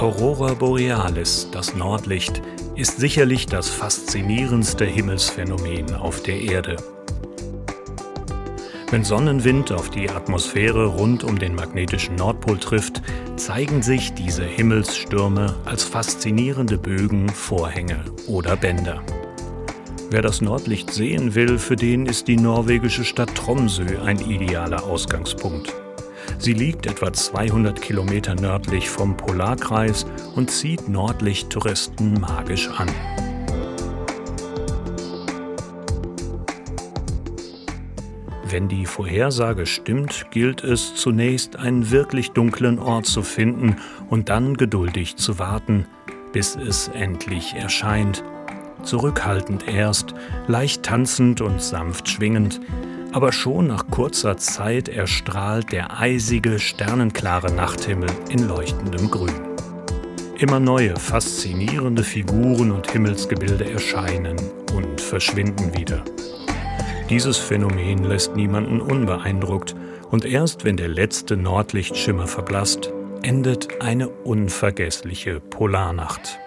Aurora Borealis, das Nordlicht, ist sicherlich das faszinierendste Himmelsphänomen auf der Erde. Wenn Sonnenwind auf die Atmosphäre rund um den magnetischen Nordpol trifft, zeigen sich diese Himmelsstürme als faszinierende Bögen, Vorhänge oder Bänder. Wer das Nordlicht sehen will, für den ist die norwegische Stadt Tromsø ein idealer Ausgangspunkt. Sie liegt etwa 200 Kilometer nördlich vom Polarkreis und zieht Nordlichttouristen magisch an. Wenn die Vorhersage stimmt, gilt es zunächst einen wirklich dunklen Ort zu finden und dann geduldig zu warten, bis es endlich erscheint. Zurückhaltend erst, leicht tanzend und sanft schwingend, aber schon nach kurzer Zeit erstrahlt der eisige, sternenklare Nachthimmel in leuchtendem Grün. Immer neue, faszinierende Figuren und Himmelsgebilde erscheinen und verschwinden wieder. Dieses Phänomen lässt niemanden unbeeindruckt und erst wenn der letzte Nordlichtschimmer verblasst, endet eine unvergessliche Polarnacht.